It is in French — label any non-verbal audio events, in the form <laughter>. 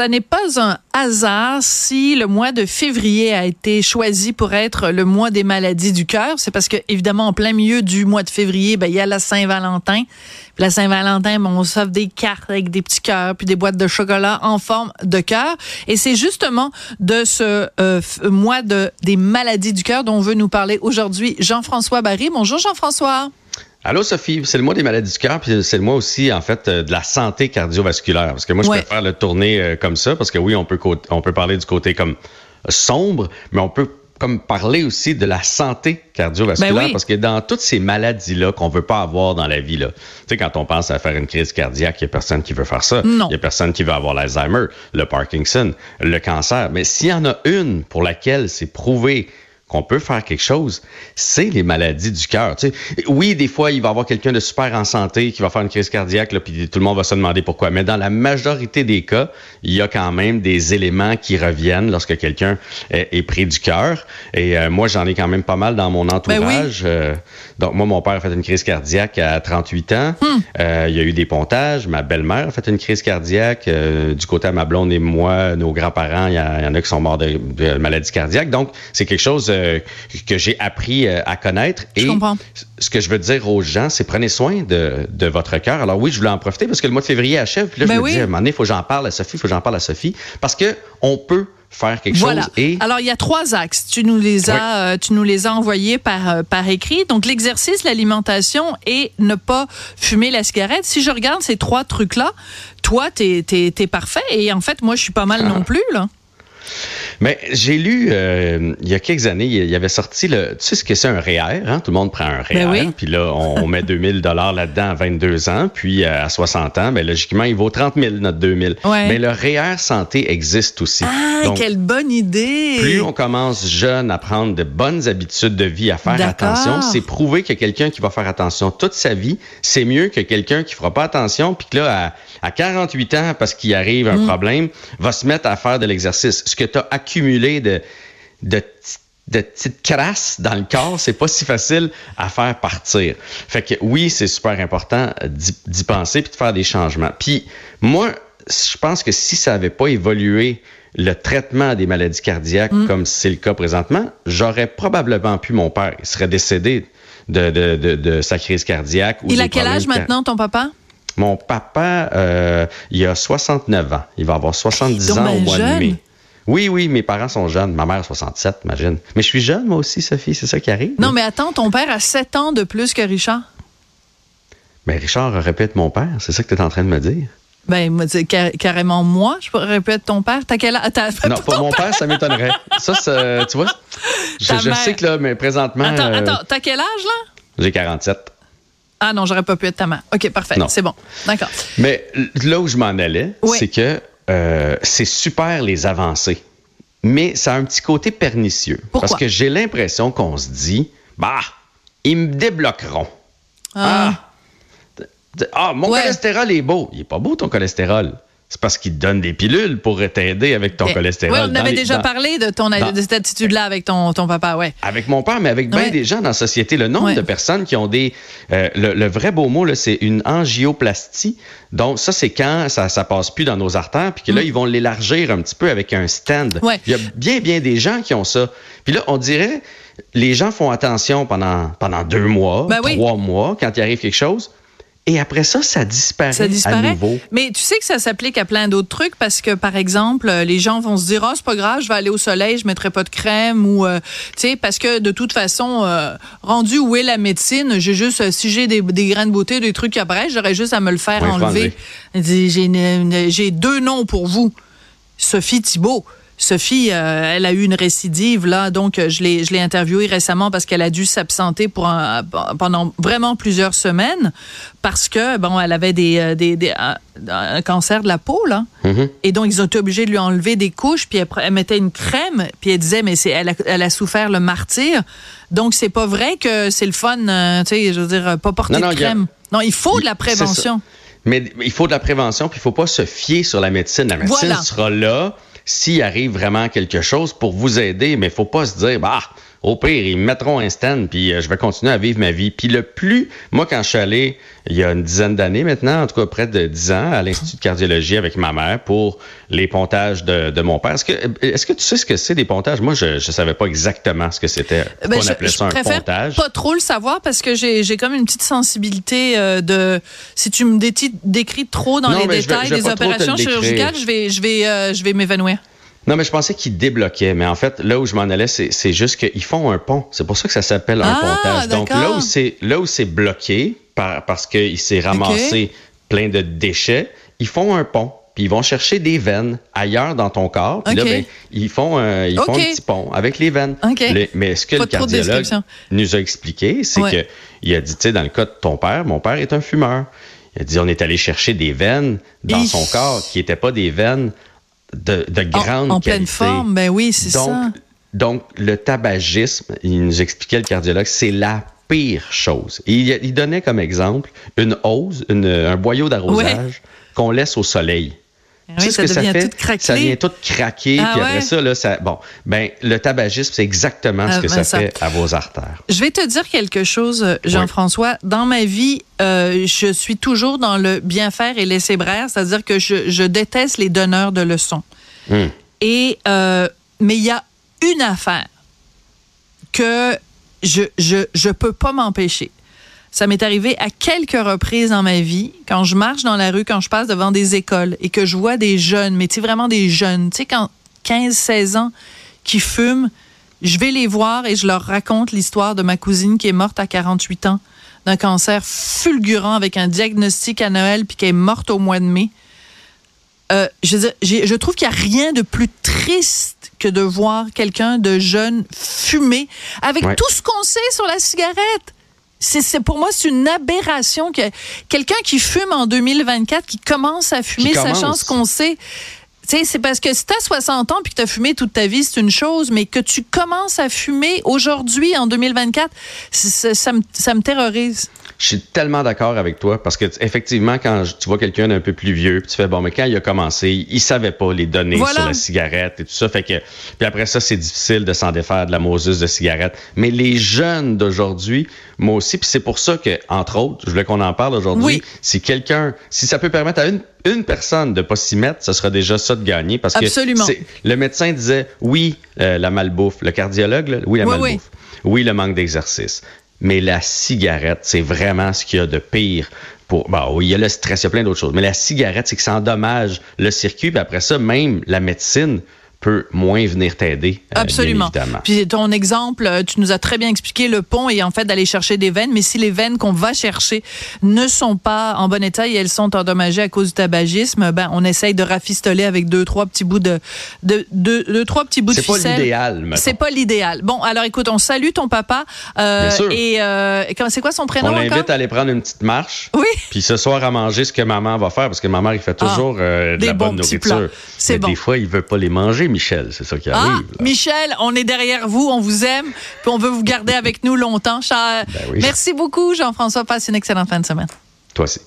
ça n'est pas un hasard si le mois de février a été choisi pour être le mois des maladies du cœur. C'est parce que, évidemment, en plein milieu du mois de février, ben, il y a la Saint-Valentin. La Saint-Valentin, ben, on s'offre des cartes avec des petits cœurs puis des boîtes de chocolat en forme de cœur. Et c'est justement de ce euh, mois de, des maladies du cœur dont veut nous parler aujourd'hui Jean-François Barry. Bonjour, Jean-François. Allô Sophie, c'est le mois des maladies du cœur, puis c'est le mois aussi en fait euh, de la santé cardiovasculaire. Parce que moi, je préfère le tourner euh, comme ça, parce que oui, on peut on peut parler du côté comme sombre, mais on peut comme parler aussi de la santé cardiovasculaire, ben parce que dans toutes ces maladies-là qu'on veut pas avoir dans la vie, là, tu sais, quand on pense à faire une crise cardiaque, il y a personne qui veut faire ça. Il y a personne qui veut avoir l'Alzheimer, le Parkinson, le cancer. Mais s'il y en a une pour laquelle c'est prouvé qu'on peut faire quelque chose, c'est les maladies du cœur. Tu sais, oui, des fois, il va y avoir quelqu'un de super en santé qui va faire une crise cardiaque, là, puis tout le monde va se demander pourquoi. Mais dans la majorité des cas, il y a quand même des éléments qui reviennent lorsque quelqu'un est, pris du cœur. Et euh, moi, j'en ai quand même pas mal dans mon ben entourage. Euh, donc, moi, mon père a fait une crise cardiaque à 38 ans. Hmm. Euh, il y a eu des pontages. Ma belle-mère a fait une crise cardiaque. du côté à ma blonde et moi, nos grands-parents, il y, en a qui sont morts de, de maladie cardiaque. Donc, c'est quelque chose euh, que j'ai appris euh, à connaître. Et ce que je veux dire aux gens, c'est prenez soin de, de votre cœur. Alors oui, je voulais en profiter parce que le mois de février achève. Puis là, je ben me dis, à un moment donné, il faut que j'en parle à Sophie, il faut que j'en parle à Sophie. Parce que on peut faire quelque voilà. chose. Et... Alors, il y a trois axes. Tu nous les as, euh, tu nous les as envoyés par, par écrit. Donc, l'exercice, l'alimentation et ne pas fumer la cigarette. Si je regarde ces trois trucs-là, toi, t'es es, es, parfait. Et en fait, moi, je suis pas mal ah. non plus, là. Mais j'ai lu euh, il y a quelques années, il y avait sorti le. Tu sais ce que c'est un REER, hein? Tout le monde prend un REER. Ben puis là, on, met <laughs> 2000 dollars là-dedans à 22 ans, puis euh, à 60 ans, ben logiquement, il vaut 30 000 notre 2000. Mais le REER santé existe aussi. Ah, quelle bonne idée! Plus on commence jeune à prendre de bonnes habitudes de vie, à faire attention, c'est prouvé que quelqu'un qui va faire attention toute sa vie, c'est mieux que quelqu'un qui fera pas attention, puis que là, à, 48 ans, parce qu'il arrive un mm. problème, va se mettre à faire de l'exercice. Ce que tu as accumulé de, de, de petites crasses dans le corps, c'est pas si facile à faire partir. Fait que oui, c'est super important d'y penser puis de faire des changements. Puis moi, je pense que si ça n'avait pas évolué le traitement des maladies cardiaques mm. comme c'est le cas présentement, j'aurais probablement pu mon père. Il serait décédé de, de, de, sa crise cardiaque. Il a quel âge maintenant, ton papa? Mon papa, euh, il a 69 ans. Il va avoir 70 ans au mois de mai. Oui, oui, mes parents sont jeunes. Ma mère, 67, imagine. Mais je suis jeune, moi aussi, Sophie, c'est ça qui arrive. Non, mais attends, ton père a 7 ans de plus que Richard. Mais ben, Richard répète mon père, c'est ça que tu es en train de me dire. Ben, carrément moi, je répéter ton père. T'as quel âge? Non, pas mon père, ça m'étonnerait. Ça, tu vois, <laughs> je, sais que là, mais présentement. Attends, euh, attends, t'as quel âge, là? J'ai 47. Ah non, j'aurais pas pu être ta mère. OK, parfait. C'est bon. D'accord. Mais là où je m'en allais, c'est que euh, c'est super les avancées, mais ça a un petit côté pernicieux. Parce que j'ai l'impression qu'on se dit, bah, ils me débloqueront. Ah. ah, ah mon cholestérol est beau. Il est pas beau ton cholestérol c'est parce qu'ils te donnent des pilules pour t'aider avec ton cholestérol. Oui, on avait déjà parlé de, ton, de cette attitude-là avec ton, ton papa, ouais. Avec mon père, mais avec bien des gens dans la société. Le nombre de personnes qui ont des... Euh, le, vrai beau mot, c'est une angioplastie. Donc, ça, c'est quand ça, ça passe plus dans nos artères, puis que là, mm. ils vont l'élargir un petit peu avec un stand. Il y a bien, bien des gens qui ont ça. Puis là, on dirait, les gens font attention pendant, pendant deux mois, ben trois mois, quand il arrive quelque chose. Et après ça, ça disparaît, ça disparaît. à nouveau. Mais tu sais que ça s'applique à plein d'autres trucs parce que, par exemple, euh, les gens vont se dire, oh, c'est pas grave, je vais aller au soleil, je mettrai pas de crème ou, euh, tu sais, parce que de toute façon, euh, rendu où est la médecine, j'ai juste, si j'ai des, des grains de beauté, des trucs qui apparaissent, j'aurais juste à me le faire enlever. J'ai deux noms pour vous. Sophie Thibault. Sophie, euh, elle a eu une récidive là, donc euh, je l'ai je l'ai interviewée récemment parce qu'elle a dû s'absenter pour un, pendant vraiment plusieurs semaines parce que bon, elle avait des, euh, des, des un, cancer de la peau là, Mm-hmm. et donc ils ont été obligés de lui enlever des couches, puis elle, elle mettait une crème, puis elle disait mais c'est elle a, elle a souffert le martyr, donc c'est pas vrai que c'est le fun, euh, tu sais, je veux dire pas porter Non, non, de a- crème. Non, il faut de la prévention. Mais il faut de la prévention, puis il faut pas se fier sur la médecine. La médecine Voilà. sera là s'il arrive vraiment quelque chose pour vous aider, mais faut pas se dire, bah, au pire, ils me mettront un stand, puis euh, je vais continuer à vivre ma vie. Puis le plus, moi, quand je suis allé, il y a une dizaine d'années maintenant, en tout cas près de dix ans, à l'Institut de cardiologie avec ma mère pour les pontages de, de mon père. Est-ce que, est-ce que tu sais ce que c'est des pontages? Moi, je ne savais pas exactement ce que c'était. Ben, on je, appelait je ça un préfère pontage. pas trop le savoir parce que j'ai j'ai comme une petite sensibilité euh, de si tu me décris trop dans Non, les je vais- détails je vais des opérations chirurgicales, je vais je vais euh, je vais m'évanouir. Non, mais je pensais qu'ils débloquaient. Mais en fait, là où je m'en allais, c'est c'est juste qu'ils font un pont. C'est pour ça que ça s'appelle un Ah, pontage. Donc là où c'est là où c'est bloqué par- parce qu'il s'est ramassé plein de déchets, ils font un pont. Puis ils vont chercher des veines ailleurs dans ton corps. Puis là, ben, ils font, un, ils font un petit pont avec les veines. Le- mais ce que Pas le cardiologue nous a expliqué, c'est Ouais. que il a dit, tu sais, dans le cas de ton père, mon père est un fumeur. Il a dit, on est allé chercher des veines dans son corps qui n'étaient pas des veines de, de grande En, en pleine forme, ben oui, c'est ça. donc, le tabagisme, il nous expliquait le cardiologue, c'est la pire chose. Et il, il donnait comme exemple une hose, une- un boyau d'arrosage qu'on laisse au soleil. Oui, Tu sais ce ça que devient fait? tout craquelé. Ça vient tout craquer, Ah puis après ouais? ça, là, ça, bon, ben, le tabagisme, c'est exactement Ah, ce que ben ça, ça- fait à vos artères. Je vais te dire quelque chose, euh, Jean-François. Dans ma vie, euh, je suis toujours dans le bien faire et laisser brère, c'est-à-dire que je, je déteste les donneurs de leçons. Hum. Et euh, mais il y a une affaire que je je je peux pas m'empêcher. Ça m'est arrivé à quelques reprises dans ma vie, quand je marche dans la rue, quand je passe devant des écoles et que je vois des jeunes, mais tu sais, vraiment des jeunes, tu sais, quand 15, 16 ans, qui fument, je vais les voir et je leur raconte l'histoire de ma cousine qui est morte à 48 ans d'un cancer fulgurant avec un diagnostic à Noël puis qui est morte au mois de mai. Euh, je, veux dire, j'ai- je trouve qu'il n'y a rien de plus triste que de voir quelqu'un de jeune fumer avec Ouais. tout ce qu'on sait sur la cigarette. C'est, c'est- pour moi, c'est une aberration que quelqu'un qui fume en 2024, qui commence à fumer, sachant commence. ce qu'on sait. Tu sais, c'est parce que si t'as 60 ans puis que t'as fumé toute ta vie, c'est une chose, mais que tu commences à fumer aujourd'hui, en 2024, c'est- c'est- ça, me, ça me terrorise. Je suis tellement d'accord avec toi parce que effectivement, quand tu vois quelqu'un d'un peu plus vieux, puis tu fais bon, mais quand il a commencé, il savait pas les données Voilà. sur la cigarette et tout ça, fait que puis après ça, c'est difficile de s'en défaire de la moseuse de cigarette. Mais les jeunes d'aujourd'hui, moi aussi, puis c'est pour ça que entre autres, je voulais qu'on en parle aujourd'hui. Oui. Si quelqu'un, si ça peut permettre à une une personne de pas s'y mettre, ce sera déjà ça de gagner parce Absolument. que le médecin disait oui, euh, la malbouffe, le cardiologue, là, oui, la Oui, oui. malbouffe. Oui, le manque d'exercice. Mais la cigarette, c'est vraiment ce qu'il y a de pire. Pour, bon, oui, il y a le stress, il y a plein d'autres choses. Mais la cigarette, c'est que ça endommage le circuit. Puis après ça, même la médecine peut moins venir t'aider. euh, bien Absolument. évidemment. Puis ton exemple, euh, tu nous as très bien expliqué le pont et en fait d'aller chercher des veines, mais si les veines qu'on va chercher ne sont pas en bon état et elles sont endommagées à cause du tabagisme, ben on essaye de rafistoler avec deux trois petits bouts de de deux, deux, trois petits bouts de C'est pas ficelle. l'idéal. C'est pas l'idéal. Bon, alors écoute, on salue ton papa euh, Bien sûr. et euh, c'est quoi son prénom On l'invite à aller prendre une petite marche. Oui. Puis ce soir à manger ce que maman va faire, parce que maman, il fait toujours de la bonne nourriture. C'est bon. des fois, il veut pas les manger, Michel. C'est ça qui Ah, arrive. Michel, on est derrière vous, on vous aime, puis on veut vous garder avec nous longtemps. Ben oui. Merci beaucoup, Jean-François. Passe une excellente fin de semaine. Toi aussi.